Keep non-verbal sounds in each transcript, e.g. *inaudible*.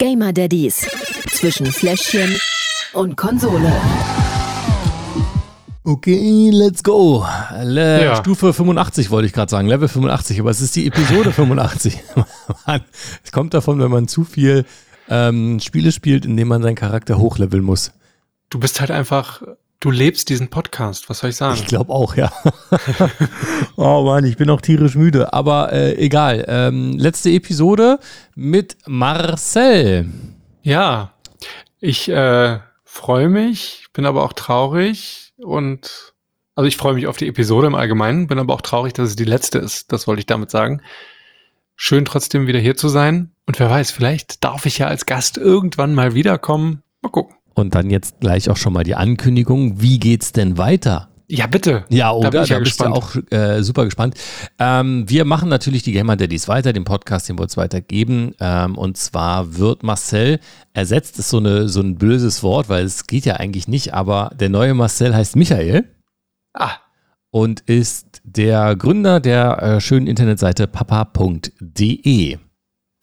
Gamer Daddies zwischen Fläschchen und Konsole. Okay, let's go. Le Ja. Stufe 85 wollte ich gerade sagen, Level 85, aber es ist die Episode 85. *laughs* Man, es kommt davon, wenn man zu viel ähm, Spiele spielt, in denen man seinen Charakter hochleveln muss. Du bist halt einfach, du lebst diesen Podcast, was soll ich sagen? Ich glaube auch, ja. *laughs* oh Mann, ich bin auch tierisch müde, aber äh, egal. Ähm, letzte Episode mit Marcel. Ja, ich äh, freue mich, bin aber auch traurig und also ich freue mich auf die Episode im Allgemeinen, bin aber auch traurig, dass es die letzte ist. Das wollte ich damit sagen. Schön trotzdem wieder hier zu sein und wer weiß, vielleicht darf ich ja als Gast irgendwann mal wiederkommen. Mal gucken. Und dann jetzt gleich auch schon mal die Ankündigung. Wie geht's denn weiter? Ja, bitte. Ja, oder? Da bin ich ja bist du gespannt. auch äh, super gespannt. Ähm, wir machen natürlich die Gamer Daddies weiter, den Podcast, den wird es weitergeben. Ähm, und zwar wird Marcel ersetzt, ist so, eine, so ein böses Wort, weil es geht ja eigentlich nicht, aber der neue Marcel heißt Michael Ah, und ist der Gründer der äh, schönen Internetseite papa.de.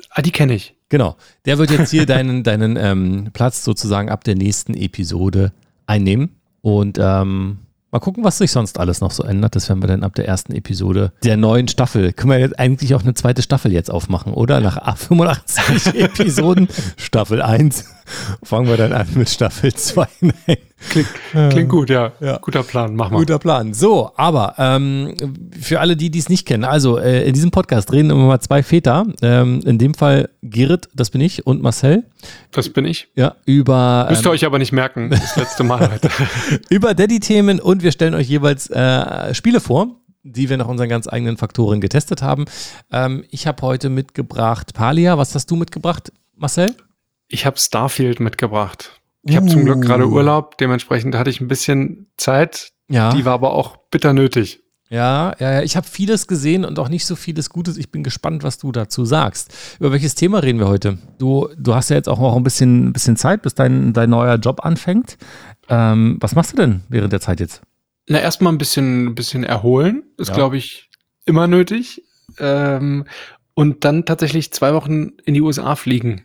ah die kenne ich. Genau, der wird jetzt hier *laughs* deinen, deinen ähm, Platz sozusagen ab der nächsten Episode einnehmen. Und ähm, mal gucken, was sich sonst alles noch so ändert. Das werden wir dann ab der ersten Episode der neuen Staffel. Können wir jetzt eigentlich auch eine zweite Staffel jetzt aufmachen, oder? Nach 85 *laughs* Episoden, Staffel 1, fangen wir dann an mit Staffel 2. Nein. Klingt, klingt gut, ja. Ja. Guter Plan, mach mal. Guter Plan. So, aber ähm, für alle, die dies nicht kennen, also äh, in diesem Podcast reden immer mal zwei Väter, ähm, in dem Fall Gerrit, das bin ich, und Marcel, Das bin ich. ja, über, Müsst ihr ähm, euch aber nicht merken, das letzte Mal *laughs* heute. über Daddy-Themen und wir stellen euch jeweils äh, Spiele vor, die wir nach unseren ganz eigenen Faktoren getestet haben. Ähm, ich habe heute mitgebracht Palia. Was hast du mitgebracht, Marcel? Ich habe Starfield mitgebracht. Ich habe zum Glück gerade Urlaub, dementsprechend hatte ich ein bisschen Zeit. Ja. Die war aber auch bitter nötig. Ja, ja, ja. Ich habe vieles gesehen und auch nicht so vieles Gutes. Ich bin gespannt, was du dazu sagst. Über welches Thema reden wir heute? Du, du hast ja jetzt auch noch ein bisschen, ein bisschen Zeit, bis dein, dein neuer Job anfängt. Ähm, was machst du denn während der Zeit jetzt? Na, erstmal ein bisschen, ein bisschen erholen. Ist, Ja. glaube ich, immer nötig. Ähm, und dann tatsächlich zwei Wochen in die USA fliegen.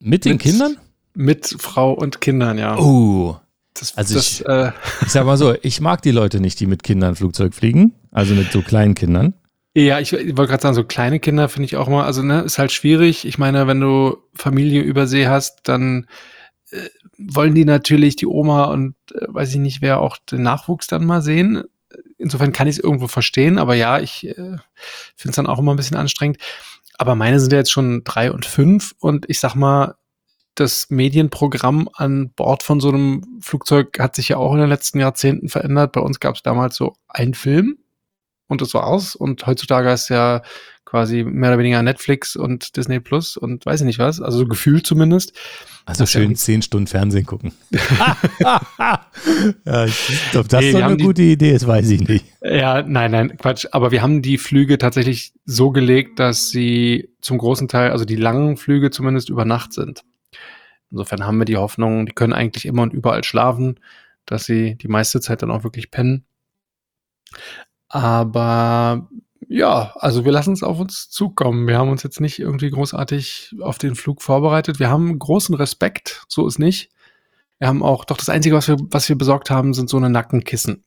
Mit den Mit- Kindern? Mit Frau und Kindern, ja. Oh. das, also das, ich- äh, Ich sag mal so, ich mag die Leute nicht, die mit Kindern Flugzeug fliegen. Also mit so kleinen Kindern. Ja, ich, ich wollte gerade sagen, so kleine Kinder finde ich auch mal, also ne, ist halt schwierig. Ich meine, wenn du Familie über See hast, dann äh, wollen die natürlich die Oma und äh, weiß ich nicht, wer auch den Nachwuchs dann mal sehen. Insofern kann ich es irgendwo verstehen, aber ja, ich äh, finde es dann auch immer ein bisschen anstrengend. Aber meine sind ja jetzt schon drei und fünf und ich sag mal, das Medienprogramm an Bord von so einem Flugzeug hat sich ja auch in den letzten Jahrzehnten verändert. Bei uns gab es damals so einen Film und das war's. Und heutzutage ist ja quasi mehr oder weniger Netflix und Disney Plus und weiß ich nicht was, also so gefühlt zumindest. Also Das schön zehn Stunden Fernsehen gucken. *laughs* ja, ich, ob das Nee, so eine haben die- gute Idee ist, weiß ich nicht. Ja, nein, nein, Quatsch. Aber wir haben die Flüge tatsächlich so gelegt, dass sie zum großen Teil, also die langen Flüge zumindest über Nacht sind. Insofern haben wir die Hoffnung, die können eigentlich immer und überall schlafen, dass sie die meiste Zeit dann auch wirklich pennen. Aber ja, also wir lassen es auf uns zukommen. Wir haben uns jetzt nicht irgendwie großartig auf den Flug vorbereitet. Wir haben großen Respekt, so ist nicht. Wir haben auch, doch das Einzige, was wir, was wir besorgt haben, sind so eine Nackenkissen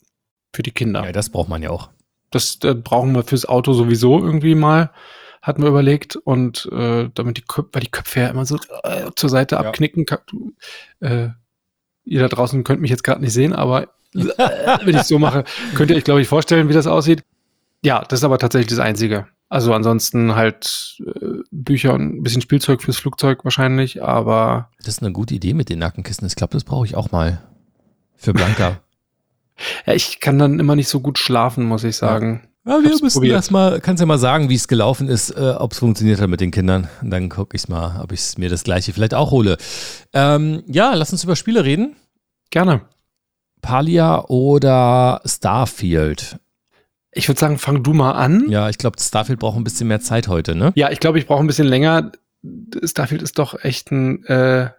für die Kinder. Ja, das braucht man ja auch. Das äh, brauchen wir fürs Auto sowieso irgendwie mal, hatten wir überlegt. Und äh, damit die Köpfe, weil die Köpfe ja immer so äh, zur Seite Ja. abknicken. Ka- Äh, ihr da draußen könnt mich jetzt gerade nicht sehen, aber äh, *laughs* wenn ich so mache, könnt ihr euch, glaube ich, vorstellen, wie das aussieht. Ja, das ist aber tatsächlich das Einzige. Also ansonsten halt äh, Bücher und ein bisschen Spielzeug fürs Flugzeug wahrscheinlich, aber Das ist eine gute Idee mit den Nackenkissen. Ich glaube, das brauche ich auch mal. Für Blanca. *laughs* ja, ich kann dann immer nicht so gut schlafen, muss ich sagen. Ja, wir Hab's müssen probiert. erstmal, kannst ja mal sagen, wie es gelaufen ist, äh, ob es funktioniert hat mit den Kindern. Und dann gucke ich mal, ob ich mir das gleiche vielleicht auch hole. Ähm, ja, lass uns über Spiele reden. Gerne. Palia oder Starfield. Ich würde sagen, fang du mal an. Ja, ich glaube, Starfield braucht ein bisschen mehr Zeit heute, ne? Ja, ich glaube, ich brauche ein bisschen länger. Starfield ist doch echt ein, äh,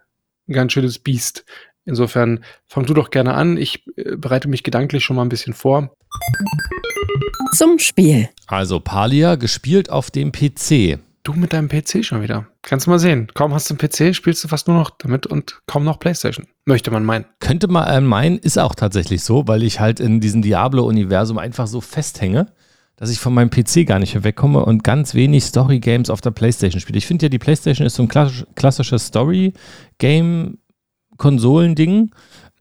ein ganz schönes Biest. Insofern fang du doch gerne an. Ich äh, bereite mich gedanklich schon mal ein bisschen vor. Zum Spiel. Also Palia gespielt auf dem PC. Du mit deinem PC schon wieder. Kannst du mal sehen. Kaum hast du einen PC, spielst du fast nur noch damit und kaum noch Playstation. Möchte man meinen. Könnte man äh, meinen, ist auch tatsächlich so, weil ich halt in diesem Diablo-Universum einfach so festhänge, dass ich von meinem PC gar nicht mehr wegkomme und ganz wenig Story-Games auf der Playstation spiele. Ich finde ja, die Playstation ist so ein klassisch, klassisches Story-Game-Konsolending.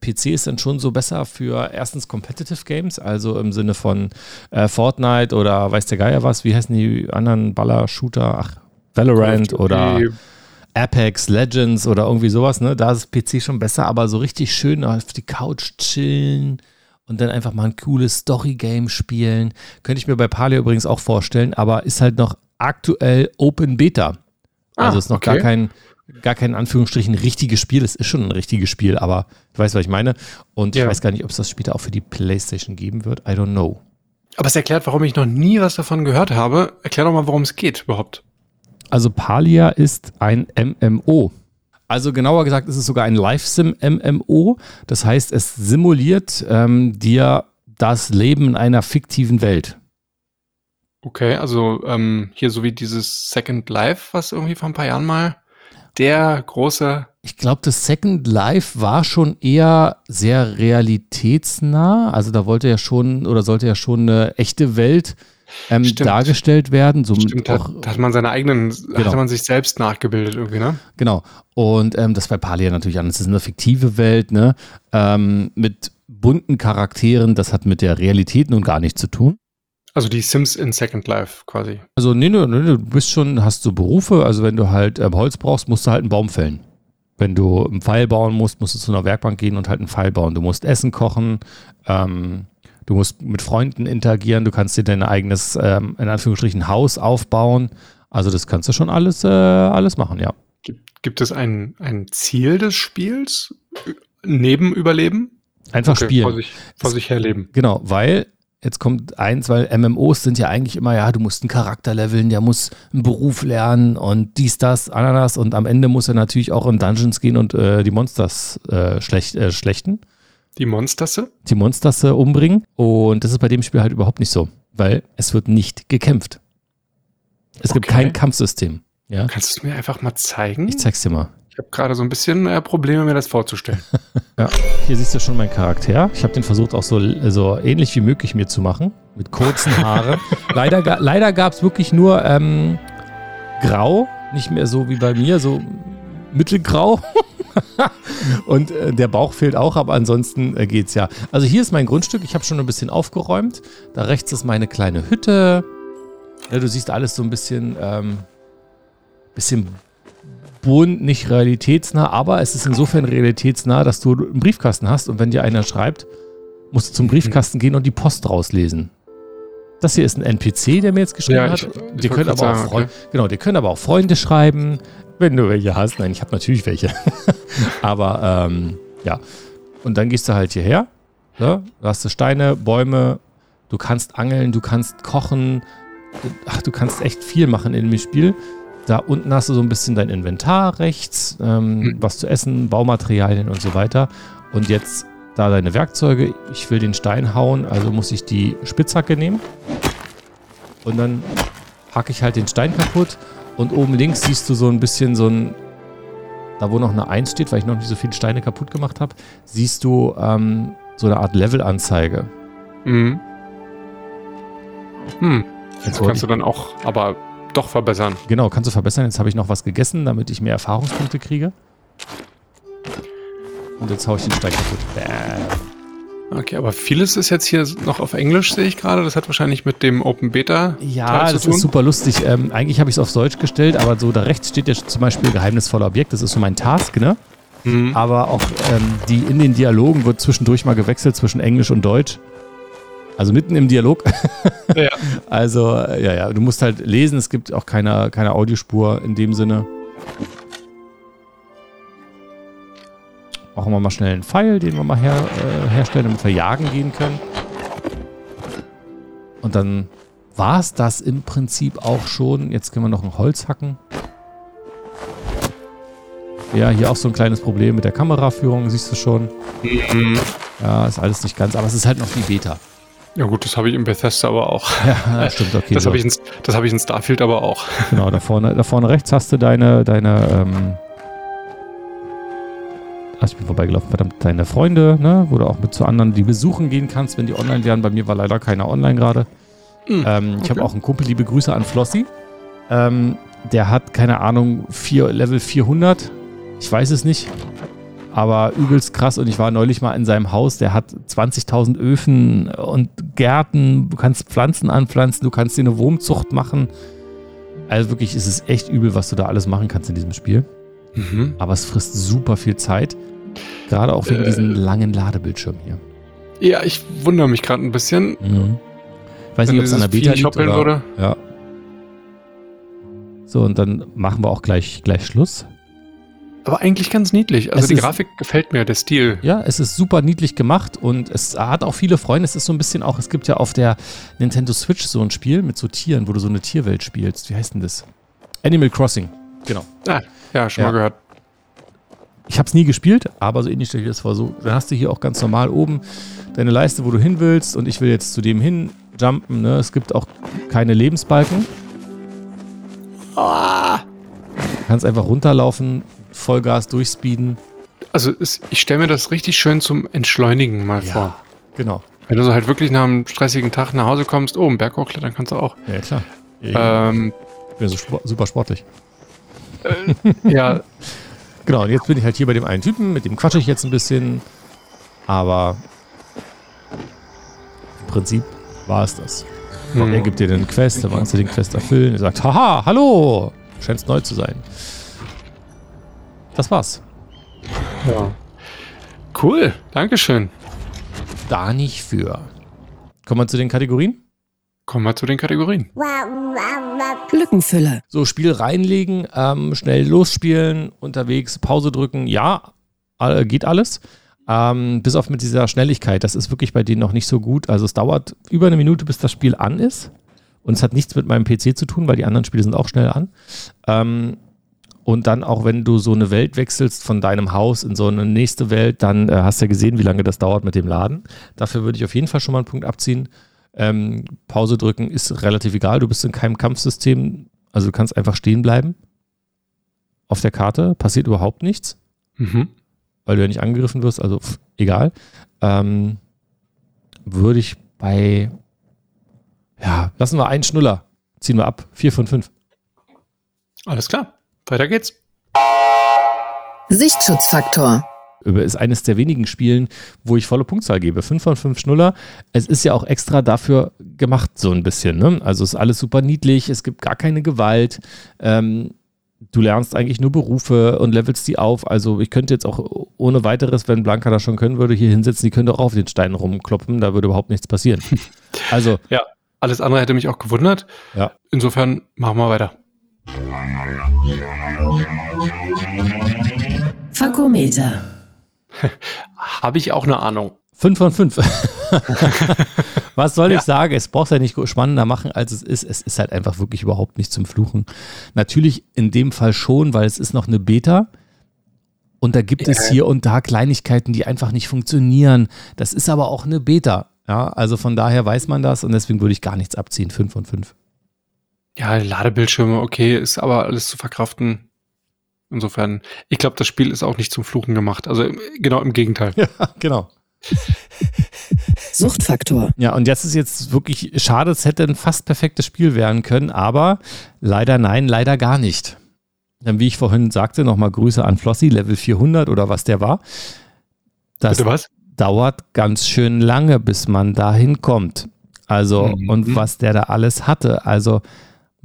PC ist dann schon so besser für erstens Competitive Games, also im Sinne von äh, Fortnite oder weiß der Geier was, wie heißen die anderen Baller-Shooter, ach, Valorant oder Apex Legends oder irgendwie sowas, ne? Da ist PC schon besser, aber so richtig schön auf die Couch chillen und dann einfach mal ein cooles Story-Game spielen. Könnte ich mir bei Palio übrigens auch vorstellen, aber ist halt noch aktuell Open Beta. Also ah, ist noch okay. gar kein gar kein Anführungsstrichen richtiges Spiel. Es ist schon ein richtiges Spiel, aber du weißt, was ich meine. Und ja. ich weiß gar nicht, ob es das später auch für die PlayStation geben wird. I don't know. Aber es erklärt, warum ich noch nie was davon gehört habe. Erklär doch mal, worum es geht überhaupt. Also Palia ist ein MMO. Also genauer gesagt ist es sogar ein Live-Sim-MMO. Das heißt, es simuliert ähm, dir das Leben in einer fiktiven Welt. Okay, also ähm, hier so wie dieses Second Life, was irgendwie vor ein paar Jahren mal der große. Ich glaube, das Second Life war schon eher sehr realitätsnah. Also da wollte ja schon oder sollte ja schon eine echte Welt ähm, dargestellt werden. So Stimmt, auch, da hat man seine eigenen, genau. hatte man sich selbst nachgebildet irgendwie, ne? Genau. Und ähm, das bei Palia natürlich an. Es ist eine fiktive Welt, ne? Ähm, mit bunten Charakteren. Das hat mit der Realität nun gar nichts zu tun. Also die Sims in Second Life quasi. Also nee, nee, nee, du bist schon, hast so Berufe, also wenn du halt äh, Holz brauchst, musst du halt einen Baum fällen. Wenn du einen Pfeil bauen musst, musst du zu einer Werkbank gehen und halt einen Pfeil bauen. Du musst Essen kochen, ähm, du musst mit Freunden interagieren, du kannst dir dein eigenes, ähm, in Anführungsstrichen, Haus aufbauen. Also das kannst du schon alles, äh, alles machen, ja. Gibt, gibt es ein, ein Ziel des Spiels neben Überleben? Einfach okay, spielen. Vor sich, vor sich herleben. Genau, weil Jetzt kommt eins, weil MMOs sind ja eigentlich immer, ja, du musst einen Charakter leveln, der muss einen Beruf lernen und dies, das, Ananas und am Ende muss er natürlich auch in Dungeons gehen und äh, die Monsters äh, schlecht, äh, schlechten. Die Monsterse? Die Monsterse umbringen. Und das ist bei dem Spiel halt überhaupt nicht so, weil es wird nicht gekämpft. Es okay. gibt kein Kampfsystem. Ja? Kannst du es mir einfach mal zeigen? Ich zeig's dir mal. Ich habe gerade so ein bisschen äh, Probleme, mir das vorzustellen. *laughs* ja, hier siehst du schon meinen Charakter. Ich habe den versucht auch so, so ähnlich wie möglich mir zu machen, mit kurzen Haaren. *laughs* leider leider gab es wirklich nur ähm, grau, nicht mehr so wie bei mir, so mittelgrau. *laughs* Und äh, der Bauch fehlt auch, aber ansonsten äh, geht's ja. Also hier ist mein Grundstück. Ich habe schon ein bisschen aufgeräumt. Da rechts ist meine kleine Hütte. Ja, du siehst alles so ein bisschen, ähm, bisschen bunt, nicht realitätsnah, aber es ist insofern realitätsnah, dass du einen Briefkasten hast und wenn dir einer schreibt, musst du zum Briefkasten gehen und die Post rauslesen. Das hier ist ein NPC, der mir jetzt geschrieben ja, ich, hat. Ich die können aber sagen, auch okay. genau, die können aber auch Freunde schreiben, wenn du welche hast. Nein, ich habe natürlich welche. *laughs* aber ähm, ja. Und dann gehst du halt hierher. Ne? Du hast Steine, Bäume, du kannst angeln, du kannst kochen. Ach, du kannst echt viel machen in dem Spiel. Da unten hast du so ein bisschen dein Inventar rechts, ähm, mhm. was zu essen, Baumaterialien und so weiter. Und jetzt da deine Werkzeuge. Ich will den Stein hauen, also muss ich die Spitzhacke nehmen. Und dann hacke ich halt den Stein kaputt. Und oben links siehst du so ein bisschen so ein, da wo noch eine 1 steht, weil ich noch nicht so viele Steine kaputt gemacht habe, siehst du ähm, so eine Art Levelanzeige. Mhm. Hm. Jetzt kannst du dann auch, aber doch verbessern. Genau, kannst du verbessern. Jetzt habe ich noch was gegessen, damit ich mehr Erfahrungspunkte kriege. Und jetzt haue ich den Stein kaputt. Bäh. Okay, aber vieles ist jetzt hier noch auf Englisch, sehe ich gerade. Das hat wahrscheinlich mit dem Open Beta. Ja, das ist super lustig. Ähm, eigentlich habe ich es auf Deutsch gestellt, aber so da rechts steht ja zum Beispiel geheimnisvoller Objekt. Das ist so mein Task, ne? Mhm. Aber auch ähm, die in den Dialogen wird zwischendurch mal gewechselt zwischen Englisch und Deutsch. Also mitten im Dialog. *laughs* Ja. also, ja, ja, du musst halt lesen, es gibt auch keine, keine Audiospur in dem Sinne. Machen wir mal schnell einen Pfeil, den wir mal her, äh, herstellen, damit wir jagen gehen können. Und dann war es das im Prinzip auch schon. Jetzt können wir noch ein Holz hacken. Ja, hier auch so ein kleines Problem mit der Kameraführung, siehst du schon. Mhm. Ja, ist alles nicht ganz, aber es ist halt noch die Beta. Ja gut, das habe ich in Bethesda aber auch. Ja, stimmt, okay. *laughs* Das so. habe ich, in- das habe ich in Starfield aber auch. Genau, da vorne, da vorne rechts hast du deine, deine, ähm, Ach, ich bin vorbeigelaufen, verdammt, deine Freunde, ne, wo du auch mit zu anderen die besuchen gehen kannst, wenn die online lernen. Bei mir war leider keiner online gerade. Hm, Ähm, ich habe okay. auch einen Kumpel, liebe Grüße an Flossi. Ähm, der hat, keine Ahnung, vier, Level 400. Ich weiß es nicht. Aber übelst krass. Und ich war neulich mal in seinem Haus. Der hat 20.000 Öfen und Gärten. Du kannst Pflanzen anpflanzen. Du kannst dir eine Wurmzucht machen. Also wirklich, es ist echt übel, was du da alles machen kannst in diesem Spiel. Mhm. Aber es frisst super viel Zeit. Gerade auch wegen Äh. diesem langen Ladebildschirm hier. Ja, ich wundere mich gerade ein bisschen. Mhm. Ich weiß Wenn nicht, ob es an der Beta liegt oder, würde. Ja. So, und dann machen wir auch gleich, gleich Schluss. Aber eigentlich ganz niedlich. Also Es die ist- Grafik gefällt mir, der Stil. Ja, es ist super niedlich gemacht und es hat auch viele Freunde. Es ist so ein bisschen auch, es gibt ja auf der Nintendo Switch so ein Spiel mit so Tieren, wo du so eine Tierwelt spielst. Wie heißt denn das? Animal Crossing. Genau. Ah, ja, schon Ja. mal gehört. Ich habe es nie gespielt, aber so ähnlich stelle ich das vor. So, dann hast du hier auch ganz normal oben deine Leiste, wo du hin willst und ich will jetzt zu dem hin jumpen. Ne? Es gibt auch keine Lebensbalken. Du kannst einfach runterlaufen, Vollgas durchspeeden. Also es, ich stelle mir das richtig schön zum Entschleunigen mal vor. Genau. Wenn du so halt wirklich nach einem stressigen Tag nach Hause kommst, oh, einen Berg hochklettern kannst du auch. Ja, klar. Ich Ähm, bin so spo- super sportlich. ja, *laughs* Genau, und jetzt bin ich halt hier bei dem einen Typen, mit dem quatsche ich jetzt ein bisschen. Aber im Prinzip war es das. hm, Er gibt dir den Quest, dann kannst du den Quest erfüllen. Er sagt, haha, hallo, scheinst neu zu sein. Das war's. ja. Cool, Dankeschön. Da nicht für. Kommen wir zu den Kategorien? Kommen wir zu den Kategorien. Lückenfüller. So, Spiel reinlegen, ähm, schnell losspielen, unterwegs, Pause drücken, ja, äh, geht alles. Ähm, bis auf mit dieser Schnelligkeit, das ist wirklich bei denen noch nicht so gut. Also es dauert über eine Minute, bis das Spiel an ist. Und es hat nichts mit meinem PC zu tun, weil die anderen Spiele sind auch schnell an. Ähm, und dann auch, wenn du so eine Welt wechselst von deinem Haus in so eine nächste Welt, dann äh, hast du ja gesehen, wie lange das dauert mit dem Laden. Dafür würde ich auf jeden Fall schon mal einen Punkt abziehen. Ähm, Pause drücken ist relativ egal. Du bist in keinem Kampfsystem. Also du kannst einfach stehen bleiben. Auf der Karte passiert überhaupt nichts, Mhm. weil du ja nicht angegriffen wirst. Also pff, egal. Ähm, würde ich bei, ja, lassen wir einen Schnuller. Ziehen wir ab. Vier von fünf. Alles klar, weiter geht's. Sichtschutzfaktor. ist eines der wenigen Spielen, wo ich volle Punktzahl gebe. 5 von 5 Schnuller. Es ist ja auch extra dafür gemacht, so ein bisschen. Ne? Also ist alles super niedlich, es gibt gar keine Gewalt. Ähm, du lernst eigentlich nur Berufe und levelst die auf. Also ich könnte jetzt auch ohne weiteres, wenn Blanca das schon können würde, hier hinsetzen, die könnte auch auf den Steinen rumkloppen, da würde überhaupt nichts passieren. *laughs* Also, Alles andere hätte mich auch gewundert. Ja. Insofern machen wir weiter. Fakometer. *laughs* Habe ich auch eine Ahnung. 5 von 5. *laughs* Was soll Ja. ich sagen? Es braucht ja nicht spannender machen, als es ist. Es ist halt einfach wirklich überhaupt nicht zum Fluchen. Natürlich in dem Fall schon, weil es ist noch eine Beta. Und da gibt es Ja. hier und da Kleinigkeiten, die einfach nicht funktionieren. Das ist aber auch eine Beta. Ja, also von daher weiß man das und deswegen würde ich gar nichts abziehen. 5 von 5. Ja, Ladebildschirme, okay, ist aber alles zu verkraften. Insofern, ich glaube, das Spiel ist auch nicht zum Fluchen gemacht. Also genau im Gegenteil. Ja, *laughs* genau. Suchtfaktor. Ja, und jetzt ist jetzt wirklich schade, es hätte ein fast perfektes Spiel werden können, aber leider nein, leider gar nicht. Denn wie ich vorhin sagte, nochmal Grüße an Flossi, Level 400 oder was der war. Das Bitte was? dauert ganz schön lange, bis man dahin kommt. Also, Mhm. und was der da alles hatte. Also,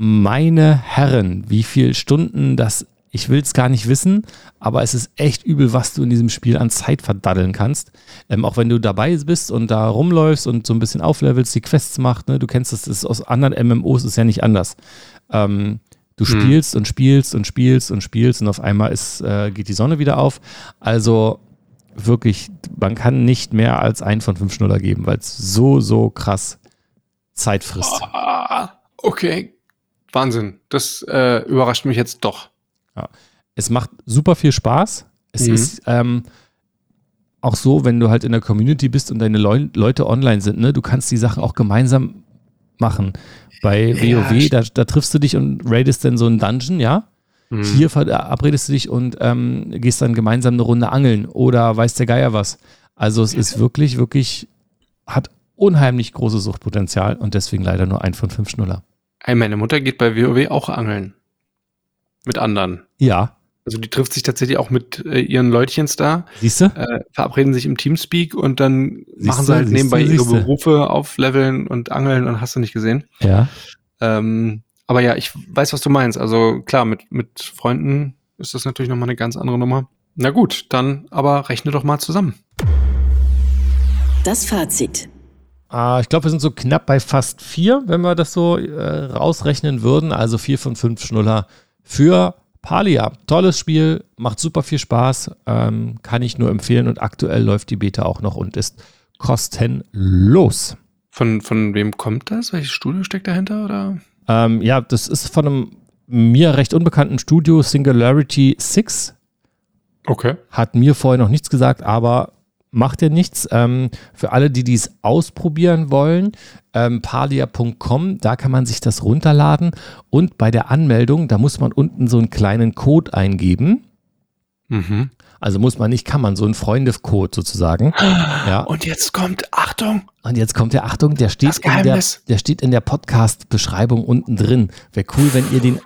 meine Herren, wie viele Stunden das, ich will es gar nicht wissen, aber es ist echt übel, was du in diesem Spiel an Zeit verdaddeln kannst. Ähm, auch wenn du dabei bist und da rumläufst und so ein bisschen auflevelst, die Quests macht, ne? du kennst das, das aus anderen MMOs ist ja nicht anders. Ähm, du Hm. spielst und spielst und spielst und spielst und auf einmal ist, äh, geht die Sonne wieder auf. Also, wirklich, man kann nicht mehr als ein von fünf Schnuller geben, weil es so, so krass Zeit frisst. Ah, okay. Wahnsinn. Das äh, überrascht mich jetzt doch. Es macht super viel Spaß. Es Mhm. ist, ähm, auch so, wenn du halt in der Community bist und deine Leu Leute online sind, ne, du kannst die Sachen auch gemeinsam machen. Bei Ja, WoW, da, da triffst du dich und raidest dann so einen Dungeon, ja? Mhm. Hier verabredest du dich und ähm, gehst dann gemeinsam eine Runde angeln oder weiß der Geier was. Also es ist wirklich, wirklich, hat unheimlich großes Suchtpotenzial und deswegen leider nur ein von fünf Schnuller. Ey, meine Mutter geht bei WoW auch angeln. Mit anderen. Ja, Also die trifft sich tatsächlich auch mit äh, ihren Leutchens da, siehst du? äh, verabreden sich im Teamspeak und dann Siehste, machen sie halt siehste, nebenbei ihre siehste. Berufe aufleveln und angeln und hast du nicht gesehen. Ja. Ähm, aber ja, ich weiß, was du meinst. Also klar, mit, mit Freunden ist das natürlich nochmal eine ganz andere Nummer. Na gut, dann aber rechne doch mal zusammen. Das Fazit. Ah, ich glaube, wir sind so knapp bei fast vier, wenn wir das so äh, rausrechnen würden. Also vier von fünf Schnuller für Palia. Tolles Spiel, macht super viel Spaß, ähm, kann ich nur empfehlen und aktuell läuft die Beta auch noch und ist kostenlos. Von, von wem kommt das? Welches Studio steckt dahinter? Oder? Ähm, ja, das ist von einem mir recht unbekannten Studio Singularity 6. Okay. Hat mir vorher noch nichts gesagt, aber macht ja nichts. Ähm, für alle, die dies ausprobieren wollen, ähm, palia.com, da kann man sich das runterladen und bei der Anmeldung, da muss man unten so einen kleinen Code eingeben. Mhm. Also muss man nicht, kann man so einen Freundecode sozusagen. *gasps* Ja. Und jetzt kommt, Achtung, Und jetzt kommt der Achtung, der steht, in der, der steht in der Podcast-Beschreibung unten drin. Wäre cool, wenn ihr den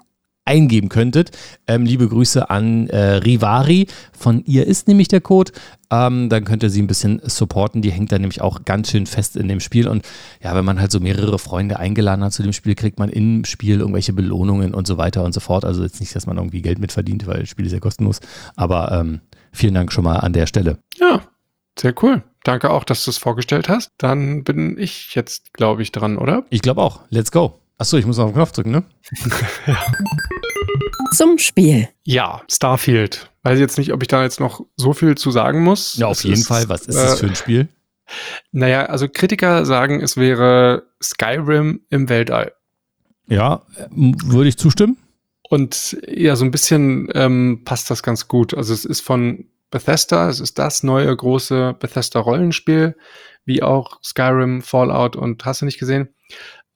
eingeben könntet. Ähm, liebe Grüße an äh, Rivari. Von ihr ist nämlich der Code. Ähm, dann könnt ihr sie ein bisschen supporten. Die hängt da nämlich auch ganz schön fest in dem Spiel. Und ja, wenn man halt so mehrere Freunde eingeladen hat zu dem Spiel, kriegt man im Spiel irgendwelche Belohnungen und so weiter und so fort. Also jetzt nicht, dass man irgendwie Geld mitverdient, weil das Spiel ist ja kostenlos. Aber ähm, vielen Dank schon mal an der Stelle. Ja, sehr cool. Danke auch, dass du es vorgestellt hast. Dann bin ich jetzt, glaube ich, dran, oder? Ich glaube auch. Let's go. Achso, ich muss auf den Knopf drücken, ne? *laughs* Zum Spiel. Ja, Starfield. Weiß jetzt nicht, ob ich da jetzt noch so viel zu sagen muss. Ja, auf Es jeden ist, Fall. Was ist äh, das für ein Spiel? Naja, also Kritiker sagen, es wäre Skyrim im Weltall. Ja, äh, würde ich zustimmen. Und ja, so ein bisschen ähm, passt das ganz gut. Also es ist von Bethesda, es ist das neue große Bethesda-Rollenspiel, wie auch Skyrim, Fallout und hast du nicht gesehen.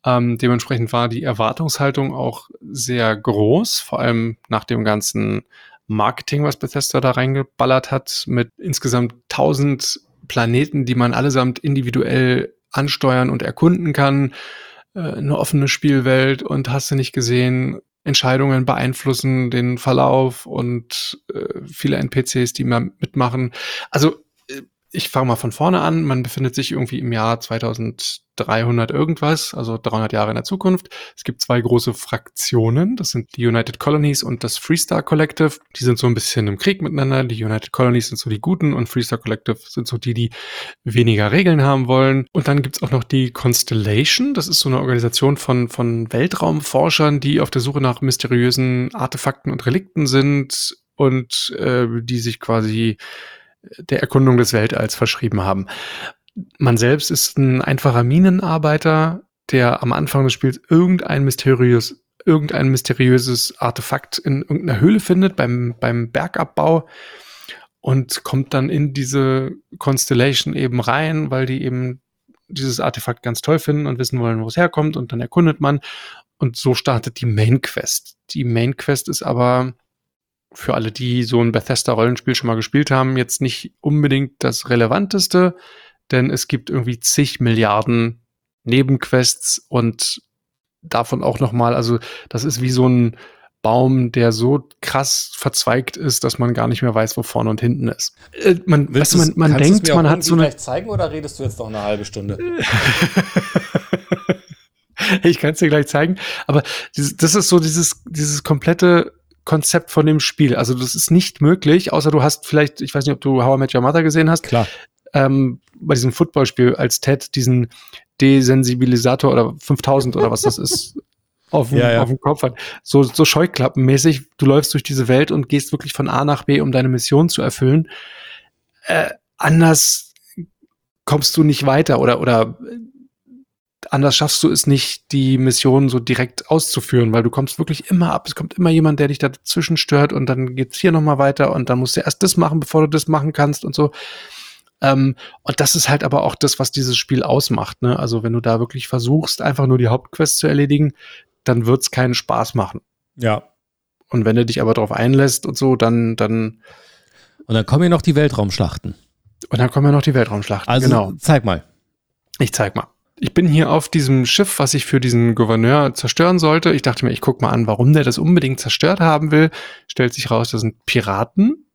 Ähm, dementsprechend war die Erwartungshaltung auch sehr groß, vor allem nach dem ganzen Marketing, was Bethesda da reingeballert hat, mit insgesamt 1000 Planeten, die man allesamt individuell ansteuern und erkunden kann, äh, eine offene Spielwelt und hast du nicht gesehen, Entscheidungen beeinflussen den Verlauf und äh, viele NPCs, die mal mitmachen. Also ich fange mal von vorne an. Man befindet sich irgendwie im Jahr 2300 irgendwas, also 300 Jahre in der Zukunft. Es gibt zwei große Fraktionen. Das sind die United Colonies und das Freestar Collective. Die sind so ein bisschen im Krieg miteinander. Die United Colonies sind so die Guten und Freestar Collective sind so die, die weniger Regeln haben wollen. Und dann gibt's auch noch die Constellation. Das ist so eine Organisation von, von Weltraumforschern, die auf der Suche nach mysteriösen Artefakten und Relikten sind und äh, die sich quasi der Erkundung des Weltalls verschrieben haben. Man selbst ist ein einfacher Minenarbeiter, der am Anfang des Spiels irgendein mysteriös, irgendein mysteriöses Artefakt in irgendeiner Höhle findet beim, beim Bergabbau und kommt dann in diese Constellation eben rein, weil die eben dieses Artefakt ganz toll finden und wissen wollen, wo es herkommt und dann erkundet man und so startet die Main Quest. Die Main Quest ist aber für alle, die so ein Bethesda-Rollenspiel schon mal gespielt haben, jetzt nicht unbedingt das Relevanteste, denn es gibt irgendwie zig Milliarden Nebenquests und davon auch noch mal, also das ist wie so ein Baum, der so krass verzweigt ist, dass man gar nicht mehr weiß, wo vorne und hinten ist. Äh, man, weißt du, man, man denkt, man hat so eine zeigen oder redest du jetzt noch eine halbe Stunde? *laughs* ich kann es dir gleich zeigen. Aber das ist so dieses, dieses komplette Konzept von dem Spiel. Also das ist nicht möglich, außer du hast vielleicht, ich weiß nicht, ob du How I Met Your Mother gesehen hast, Klar. ähm, bei diesem Footballspiel, als Ted diesen Desensibilisator oder 5000 oder was das ist, *laughs* auf dem, Ja, ja. auf dem Kopf hat. So, so scheuklappenmäßig, du läufst durch diese Welt und gehst wirklich von A nach B, um deine Mission zu erfüllen. Äh, anders kommst du nicht weiter oder, oder anders schaffst du es nicht, die Mission so direkt auszuführen, weil du kommst wirklich immer ab. Es kommt immer jemand, der dich dazwischen stört und dann geht's hier nochmal weiter und dann musst du erst das machen, bevor du das machen kannst und so. Ähm, und das ist halt aber auch das, was dieses Spiel ausmacht. Ne? Also wenn du da wirklich versuchst, einfach nur die Hauptquest zu erledigen, dann wird's keinen Spaß machen. Ja. Und wenn du dich aber darauf einlässt und so, dann, dann. Und dann kommen ja noch die Weltraumschlachten. Und dann kommen ja noch die Weltraumschlachten. Also genau. zeig mal. Ich zeig mal. Ich bin hier auf diesem Schiff, was ich für diesen Gouverneur zerstören sollte. Ich dachte mir, ich guck mal an, warum der das unbedingt zerstört haben will. Stellt sich raus, das sind Piraten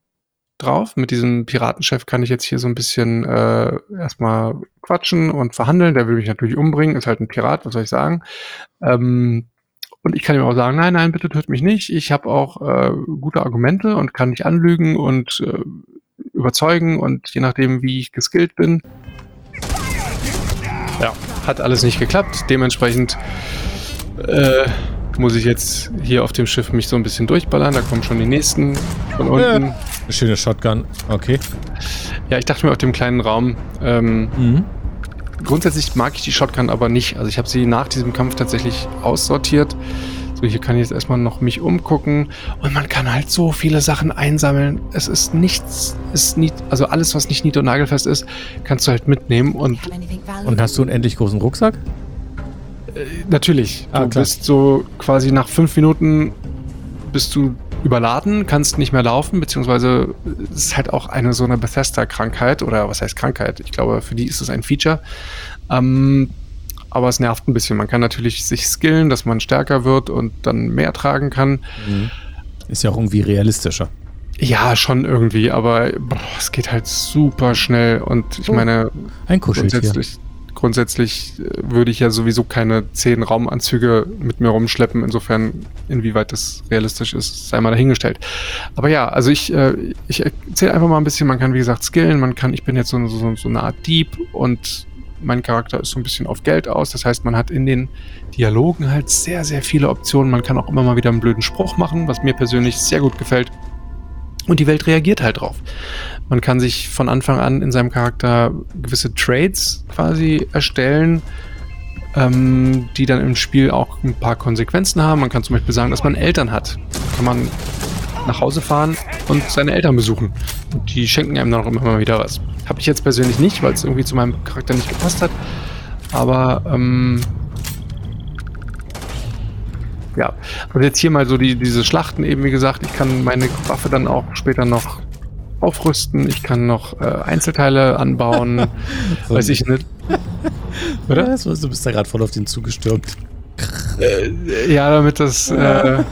drauf. Mit diesem Piratenchef kann ich jetzt hier so ein bisschen äh, erstmal quatschen und verhandeln. Der will mich natürlich umbringen. Ist halt ein Pirat, was soll ich sagen? Ähm, und ich kann ihm auch sagen, nein, nein, bitte tötet mich nicht. Ich habe auch äh, gute Argumente und kann nicht anlügen und äh, überzeugen und je nachdem, wie ich geskillt bin. Ja, hat alles nicht geklappt. Dementsprechend äh, muss ich jetzt hier auf dem Schiff mich so ein bisschen durchballern. Da kommen schon die nächsten von unten. Ja. Schöne Shotgun, okay. Ja, ich dachte mir auf dem kleinen Raum, ähm, Mhm. grundsätzlich mag ich die Shotgun aber nicht. Also ich habe sie nach diesem Kampf tatsächlich aussortiert. So, hier kann ich jetzt erstmal noch mich umgucken und man kann halt so viele Sachen einsammeln. Es ist nichts, ist nie, also alles, was nicht nied- und nagelfest ist, kannst du halt mitnehmen und Und hast du einen endlich großen Rucksack? natürlich, Ah, du klar. bist so quasi nach fünf Minuten bist du überladen, kannst nicht mehr laufen, beziehungsweise es ist halt auch eine so eine Bethesda-Krankheit oder was heißt Krankheit? Ich glaube, für die ist es ein Feature. Ähm, aber es nervt ein bisschen. Man kann natürlich sich skillen, dass man stärker wird und dann mehr tragen kann. Ist ja auch irgendwie realistischer. Ja, schon irgendwie, aber boah, es geht halt super schnell und ich Oh. meine, Ein grundsätzlich, grundsätzlich äh, würde ich ja sowieso keine zehn Raumanzüge mit mir rumschleppen. Insofern, inwieweit das realistisch ist, sei mal dahingestellt. Aber ja, also ich, äh, ich erzähle einfach mal ein bisschen. Man kann, wie gesagt, skillen. Man kann, ich bin jetzt so, so, so eine Art Dieb und mein Charakter ist so ein bisschen auf Geld aus. Das heißt, man hat in den Dialogen halt sehr, sehr viele Optionen. Man kann auch immer mal wieder einen blöden Spruch machen, was mir persönlich sehr gut gefällt. Und die Welt reagiert halt drauf. Man kann sich von Anfang an in seinem Charakter gewisse Trades quasi erstellen, ähm, die dann im Spiel auch ein paar Konsequenzen haben. Man kann zum Beispiel sagen, dass man Eltern hat. Kann man nach Hause fahren und seine Eltern besuchen. Und die schenken einem dann auch immer mal wieder was. Habe ich jetzt persönlich nicht, weil es irgendwie zu meinem Charakter nicht gepasst hat. Aber ähm, ja, und jetzt hier mal so die, diese Schlachten eben, wie gesagt, ich kann meine Waffe dann auch später noch aufrüsten, ich kann noch äh, Einzelteile anbauen, *laughs* weiß ich nicht. Oder? Was? Du bist da gerade voll auf den zugestürmt. Äh, ja, damit das äh,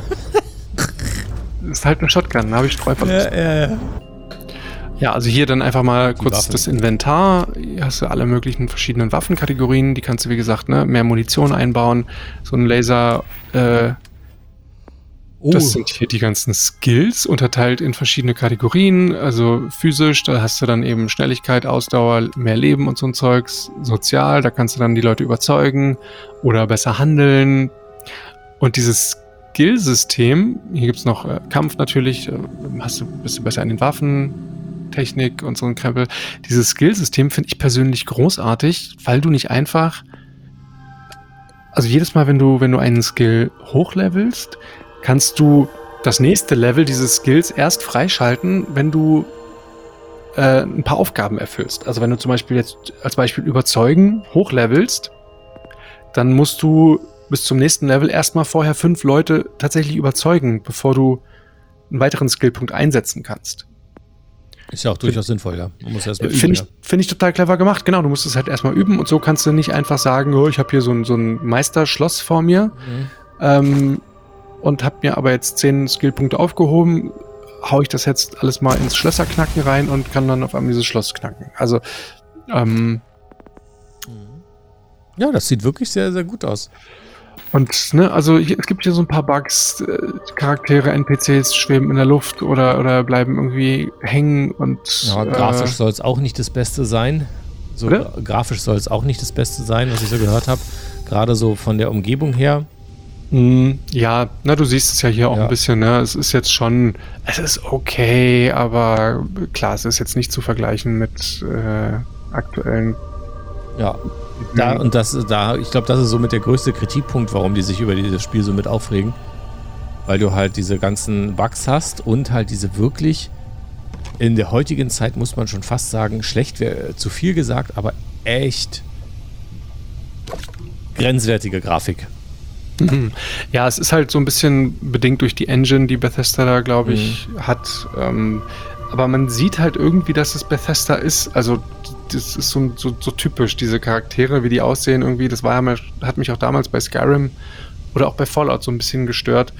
*laughs* ist halt eine Shotgun, da habe ich Streuverlust. Ja, ja, ja. Ja, also hier dann einfach mal kurz Waffe. das Inventar. Hier hast du alle möglichen verschiedenen Waffenkategorien. Die kannst du, wie gesagt, ne, mehr Munition einbauen. So ein Laser, äh, Oh, Das sind hier die ganzen Skills, unterteilt in verschiedene Kategorien. Also physisch, da hast du dann eben Schnelligkeit, Ausdauer, mehr Leben und so ein Zeugs. Sozial, da kannst du dann die Leute überzeugen oder besser handeln. Und dieses Skill-System, hier gibt's noch äh, Kampf natürlich, äh, hast du, bist du besser in den Waffen, Technik und so ein Krempel. Dieses Skill-System finde ich persönlich großartig, weil du nicht einfach also jedes Mal, wenn du, wenn du einen Skill hochlevelst, kannst du das nächste Level dieses Skills erst freischalten, wenn du äh, ein paar Aufgaben erfüllst. Also wenn du zum Beispiel jetzt als Beispiel überzeugen hochlevelst, dann musst du bis zum nächsten Level erstmal vorher fünf Leute tatsächlich überzeugen, bevor du einen weiteren Skillpunkt einsetzen kannst. Ist ja auch durchaus sinnvoll, ja. Man muss erstmal üben. Finde ich, ja. find ich total clever gemacht. Genau, du musst es halt erstmal üben und so kannst du nicht einfach sagen, oh, ich habe hier so ein, so ein Meisterschloss vor mir Mhm. ähm, und habe mir aber jetzt zehn Skillpunkte aufgehoben, hau ich das jetzt alles mal ins Schlösserknacken rein und kann dann auf einmal dieses Schloss knacken. Also, ähm, Ja, das sieht wirklich sehr, sehr gut aus. Und ne, also hier, es gibt hier so ein paar Bugs, äh, Charaktere, NPCs schweben in der Luft oder, oder bleiben irgendwie hängen und Ja, grafisch soll es auch nicht das Beste sein. So Oder? gra- grafisch soll es auch nicht das Beste sein, was ich so gehört habe. Gerade so von der Umgebung her. Mm, Ja, na, du siehst es ja hier auch Ja. ein bisschen, ne? Es ist jetzt schon, es ist okay, aber klar, es ist jetzt nicht zu vergleichen mit äh, aktuellen. Ja. Da, und das, da, ich glaube, das ist so mit der größte Kritikpunkt, warum die sich über dieses Spiel so mit aufregen. Weil du halt diese ganzen Bugs hast und halt diese wirklich in der heutigen Zeit muss man schon fast sagen, schlecht wäre zu viel gesagt, aber echt grenzwertige Grafik. Mhm. Ja, es ist halt so ein bisschen bedingt durch die Engine, die Bethesda da, glaube ich, mhm. hat. Ähm, aber man sieht halt irgendwie, dass es Bethesda ist. Also das ist so, so, so, typisch, diese Charaktere, wie die aussehen irgendwie. Das war ja, hat mich auch damals bei Skyrim oder auch bei Fallout so ein bisschen gestört.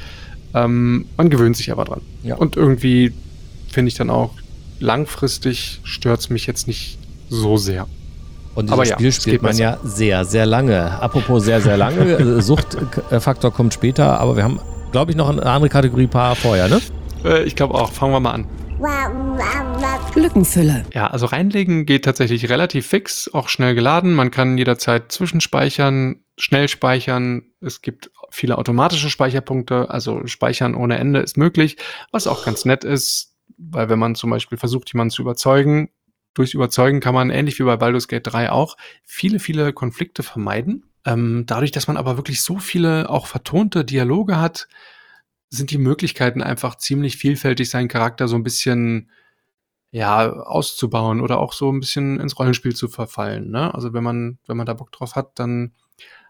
Ähm, man gewöhnt sich aber dran. Ja. Und irgendwie finde ich dann auch, langfristig stört es mich jetzt nicht so sehr. Und dieses Aber Spiel ja, spielt man ja sehr, sehr lange. Apropos sehr, sehr lange, *laughs* äh, Suchtfaktor kommt später, aber wir haben, glaube ich, noch eine andere Kategorie paar vorher, ne? Äh, ich glaube auch. Fangen wir mal an. Lückenfülle. Ja, also reinlegen geht tatsächlich relativ fix, auch schnell geladen. Man kann jederzeit zwischenspeichern, schnell speichern. Es gibt viele automatische Speicherpunkte, also speichern ohne Ende ist möglich, was auch ganz nett ist, weil wenn man zum Beispiel versucht, jemanden zu überzeugen, durchs Überzeugen kann man, ähnlich wie bei Baldur's Gate 3 auch, viele, viele Konflikte vermeiden. Ähm, dadurch, dass man aber wirklich so viele auch vertonte Dialoge hat, sind die Möglichkeiten einfach ziemlich vielfältig, seinen Charakter so ein bisschen ja, auszubauen oder auch so ein bisschen ins Rollenspiel zu verfallen. Ne? Also wenn man, wenn man da Bock drauf hat, dann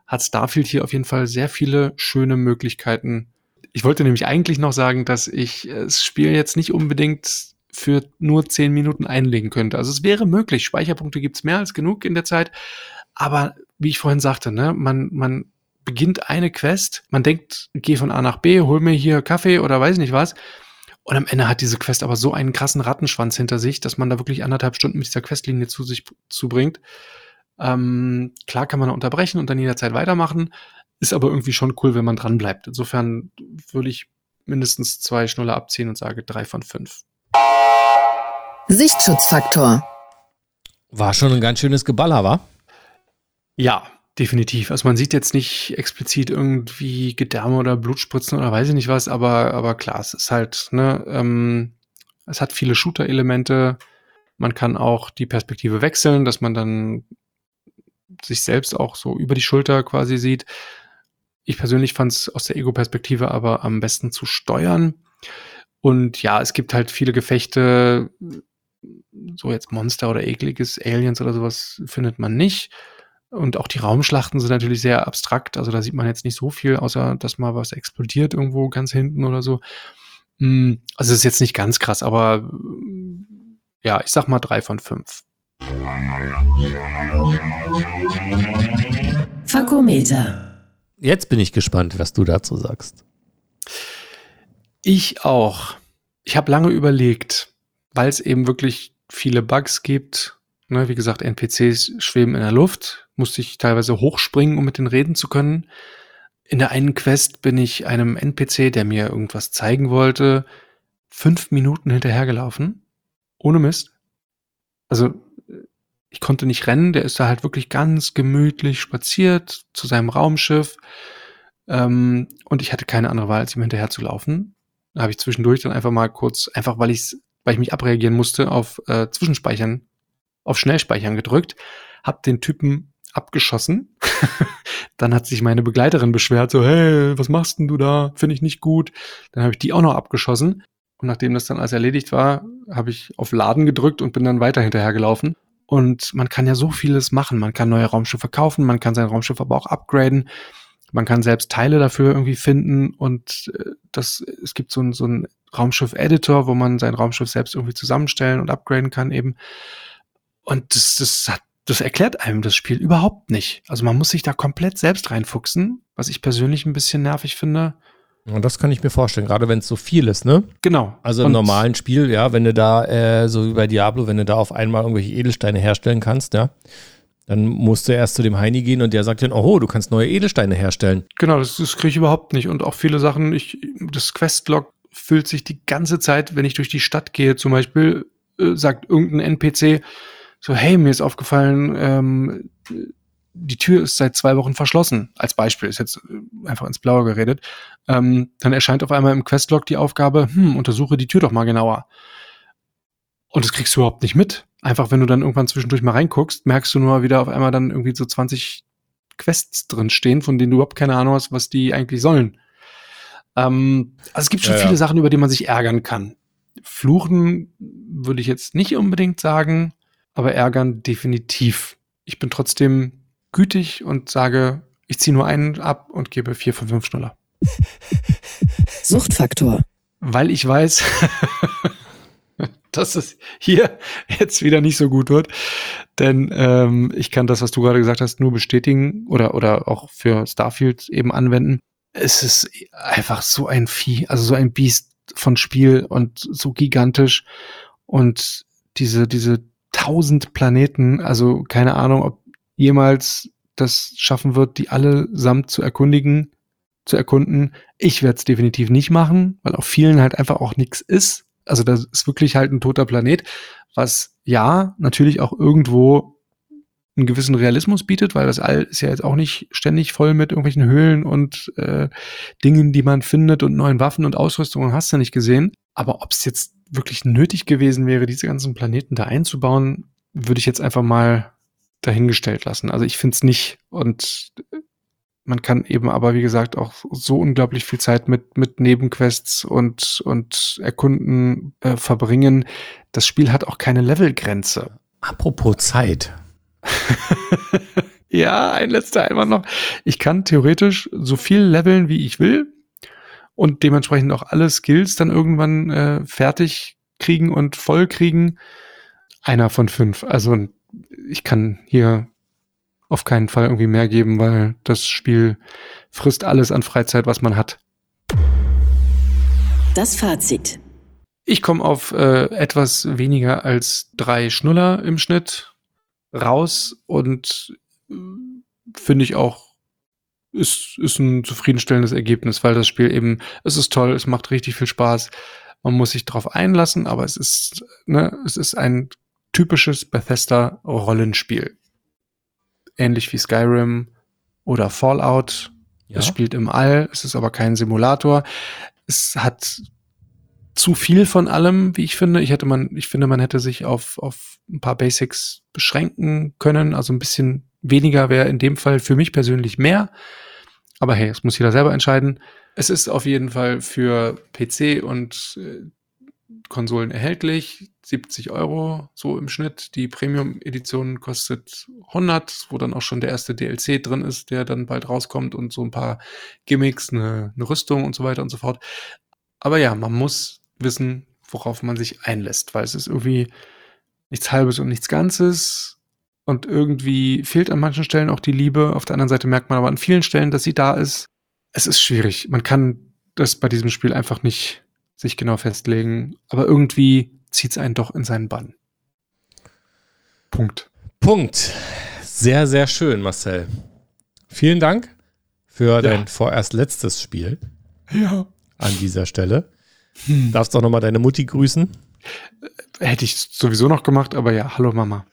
hat Starfield hier auf jeden Fall sehr viele schöne Möglichkeiten. Ich wollte nämlich eigentlich noch sagen, dass ich das Spiel jetzt nicht unbedingt für nur zehn Minuten einlegen könnte. Also es wäre möglich. Speicherpunkte gibt's mehr als genug in der Zeit. Aber wie ich vorhin sagte, ne, man, man beginnt eine Quest, man denkt, geh von A nach B, hol mir hier Kaffee oder weiß nicht was. Und am Ende hat diese Quest aber so einen krassen Rattenschwanz hinter sich, dass man da wirklich anderthalb Stunden mit dieser Questlinie zu sich zubringt. Ähm, klar kann man da unterbrechen und dann jederzeit weitermachen. Ist aber irgendwie schon cool, wenn man dran bleibt. Insofern würde ich mindestens zwei Schnuller abziehen und sage drei von fünf. Sichtschutzfaktor. War schon ein ganz schönes Geballer, war? Ja, definitiv. Also man sieht jetzt nicht explizit irgendwie Gedärme oder Blutspritzen oder weiß ich nicht was, aber, aber klar, es ist halt, ne, ähm, es hat viele Shooter-Elemente. Man kann auch die Perspektive wechseln, dass man dann sich selbst auch so über die Schulter quasi sieht. Ich persönlich fand es aus der Ego-Perspektive aber am besten zu steuern. Und ja, es gibt halt viele Gefechte, so jetzt Monster oder ekliges Aliens oder sowas findet man nicht. Und auch die Raumschlachten sind natürlich sehr abstrakt. Also da sieht man jetzt nicht so viel, außer dass mal was explodiert irgendwo ganz hinten oder so. Hm, also es ist jetzt nicht ganz krass, aber ja, ich sag mal drei von fünf. Fakometer. Jetzt bin ich gespannt, was du dazu sagst. Ich auch. Ich habe lange überlegt, weil es eben wirklich viele Bugs gibt. Ne, wie gesagt, NPCs schweben in der Luft, musste ich teilweise hochspringen, um mit denen reden zu können. In der einen Quest bin ich einem NPC, der mir irgendwas zeigen wollte, fünf Minuten hinterhergelaufen. Ohne Mist. Also, ich konnte nicht rennen, der ist da halt wirklich ganz gemütlich spaziert zu seinem Raumschiff. Ähm, und ich hatte keine andere Wahl, als ihm hinterher zu laufen. Da habe ich zwischendurch dann einfach mal kurz, einfach weil ich weil ich mich abreagieren musste, auf äh, Zwischenspeichern, auf Schnellspeichern gedrückt, hab den Typen abgeschossen. *laughs* dann hat sich meine Begleiterin beschwert, so, hey, was machst denn du da? Finde ich nicht gut. Dann habe ich die auch noch abgeschossen. Und nachdem das dann alles erledigt war, habe ich auf Laden gedrückt und bin dann weiter hinterhergelaufen. Und man kann ja so vieles machen. Man kann neue Raumschiffe kaufen, man kann sein Raumschiff aber auch upgraden. Man kann selbst Teile dafür irgendwie finden und äh, das, es gibt so ein, so Raumschiff-Editor, wo man sein Raumschiff selbst irgendwie zusammenstellen und upgraden kann eben. Und das, das hat das erklärt einem das Spiel überhaupt nicht. Also man muss sich da komplett selbst reinfuchsen, was ich persönlich ein bisschen nervig finde. Und das kann ich mir vorstellen, gerade wenn es so viel ist, ne? Genau. Also im und normalen Spiel, ja, wenn du da, äh, so wie bei Diablo, wenn du da auf einmal irgendwelche Edelsteine herstellen kannst, ja, dann musst du erst zu dem Heini gehen und der sagt dann, oh, du kannst neue Edelsteine herstellen. Genau, das, das kriege ich überhaupt nicht. Und auch viele Sachen, ich, das Questlog füllt sich die ganze Zeit, wenn ich durch die Stadt gehe, zum Beispiel, äh, sagt irgendein NPC so, hey, mir ist aufgefallen, ähm, die Tür ist seit zwei Wochen verschlossen. Als Beispiel ist jetzt äh, einfach ins Blaue geredet. Ähm, dann erscheint auf einmal im Questlog die Aufgabe, hm, untersuche die Tür doch mal genauer. Und das kriegst du überhaupt nicht mit. Einfach, wenn du dann irgendwann zwischendurch mal reinguckst, merkst du nur wieder auf einmal dann irgendwie so 20 Quests drin stehen, von denen du überhaupt keine Ahnung hast, was die eigentlich sollen. Ähm, also es gibt schon ja, viele ja. Sachen, über die man sich ärgern kann. Fluchen würde ich jetzt nicht unbedingt sagen, aber ärgern definitiv. Ich bin trotzdem gütig und sage, ich ziehe nur einen ab und gebe vier von fünf Schnuller. *laughs* Suchtfaktor. Weil ich weiß, *laughs* dass es hier jetzt wieder nicht so gut wird. Denn ähm, ich kann das, was du gerade gesagt hast, nur bestätigen oder, oder auch für Starfield eben anwenden. Es ist einfach so ein Vieh, also so ein Biest von Spiel und so gigantisch. Und diese, diese tausend Planeten, also keine Ahnung, ob jemals das schaffen wird, die allesamt zu erkundigen, zu erkunden. Ich werde es definitiv nicht machen, weil auf vielen halt einfach auch nichts ist. Also das ist wirklich halt ein toter Planet, was ja natürlich auch irgendwo einen gewissen Realismus bietet, weil das All ist ja jetzt auch nicht ständig voll mit irgendwelchen Höhlen und äh, Dingen, die man findet und neuen Waffen und Ausrüstungen hast du nicht gesehen. Aber ob es jetzt wirklich nötig gewesen wäre, diese ganzen Planeten da einzubauen, würde ich jetzt einfach mal dahingestellt lassen. Also ich finde es nicht und man kann eben aber, wie gesagt, auch so unglaublich viel Zeit mit, mit Nebenquests und, und Erkunden äh, verbringen. Das Spiel hat auch keine Levelgrenze. Apropos Zeit. *laughs* ja, ein letzter einmal noch. Ich kann theoretisch so viel leveln, wie ich will und dementsprechend auch alle Skills dann irgendwann äh, fertig kriegen und voll kriegen. Einer von fünf. Also ich kann hier auf keinen Fall irgendwie mehr geben, weil das Spiel frisst alles an Freizeit, was man hat. Das Fazit. Ich komme auf äh, etwas weniger als drei Schnuller im Schnitt raus und äh, finde ich auch, ist, ist ein zufriedenstellendes Ergebnis, weil das Spiel eben, es ist toll, es macht richtig viel Spaß. Man muss sich darauf einlassen, aber es ist, ne, es ist ein typisches Bethesda-Rollenspiel. Ähnlich wie Skyrim oder Fallout. Ja. Es spielt im All, es ist aber kein Simulator. Es hat zu viel von allem, wie ich finde. Ich hätte man, ich finde, man hätte sich auf, auf ein paar Basics beschränken können. Also ein bisschen weniger wäre in dem Fall für mich persönlich mehr. Aber hey, es muss jeder selber entscheiden. Es ist auf jeden Fall für PC und äh, Konsolen erhältlich. 70 Euro so im Schnitt. Die Premium-Edition kostet 100, wo dann auch schon der erste DLC drin ist, der dann bald rauskommt und so ein paar Gimmicks, eine, eine Rüstung und so weiter und so fort. Aber ja, man muss wissen, worauf man sich einlässt, weil es ist irgendwie nichts Halbes und nichts Ganzes. Und irgendwie fehlt an manchen Stellen auch die Liebe. Auf der anderen Seite merkt man aber an vielen Stellen, dass sie da ist. Es ist schwierig. Man kann das bei diesem Spiel einfach nicht sich genau festlegen. Aber irgendwie zieht es einen doch in seinen Bann. Punkt. Punkt. Sehr, sehr schön, Marcel. Vielen Dank für ja. dein vorerst letztes Spiel. Ja. An dieser Stelle. Hm. Darfst auch nochmal deine Mutti grüßen? Hätte ich sowieso noch gemacht, aber ja, hallo Mama.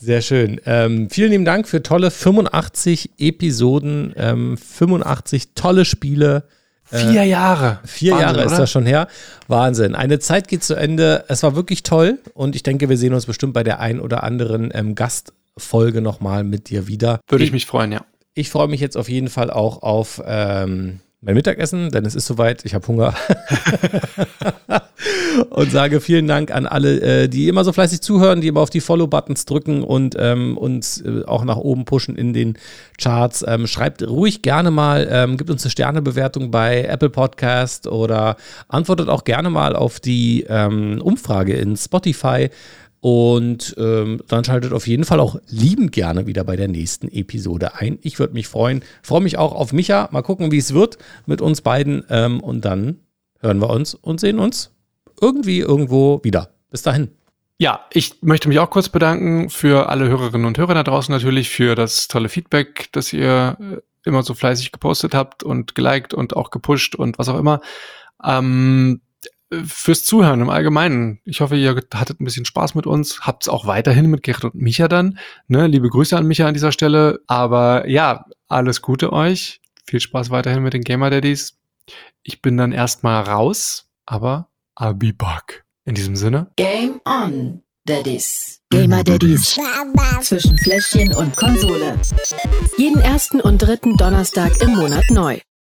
Sehr schön. Ähm, vielen lieben Dank für tolle 85 Episoden, ähm, 85 tolle Spiele. Äh, vier Jahre. Vier Wahnsinn, Jahre ist oder? das schon her. Wahnsinn. Eine Zeit geht zu Ende. Es war wirklich toll und ich denke, wir sehen uns bestimmt bei der ein oder anderen ähm, Gastfolge nochmal mit dir wieder. Würde ich, ich mich freuen, ja. Ich freue mich jetzt auf jeden Fall auch auf ähm, mein Mittagessen, denn es ist soweit, ich habe Hunger. *laughs* und sage vielen Dank an alle, äh, die immer so fleißig zuhören, die immer auf die Follow-Buttons drücken und ähm, uns äh, auch nach oben pushen in den Charts. Ähm, schreibt ruhig gerne mal, ähm, gibt uns eine Sternebewertung bei Apple Podcast oder antwortet auch gerne mal auf die ähm, Umfrage in Spotify. Und ähm, dann schaltet auf jeden Fall auch liebend gerne wieder bei der nächsten Episode ein. Ich würde mich freuen. Freue mich auch auf Micha. Mal gucken, wie es wird mit uns beiden. Ähm, und dann hören wir uns und sehen uns irgendwie irgendwo wieder. Bis dahin. Ja, ich möchte mich auch kurz bedanken für alle Hörerinnen und Hörer da draußen natürlich, für das tolle Feedback, das ihr äh, immer so fleißig gepostet habt und geliked und auch gepusht und was auch immer. Ähm, fürs Zuhören im Allgemeinen. Ich hoffe, ihr hattet ein bisschen Spaß mit uns. Habt es auch weiterhin mit Gerrit und Micha dann. Ne? Liebe Grüße an Micha an dieser Stelle. Aber ja, alles Gute euch. Viel Spaß weiterhin mit den Gamer Daddies. Ich bin dann erstmal raus, aber I'll be back. In diesem Sinne. Game on, Daddies. Gamer Daddies. Zwischen Fläschchen und Konsole. Jeden ersten und dritten Donnerstag im Monat neu.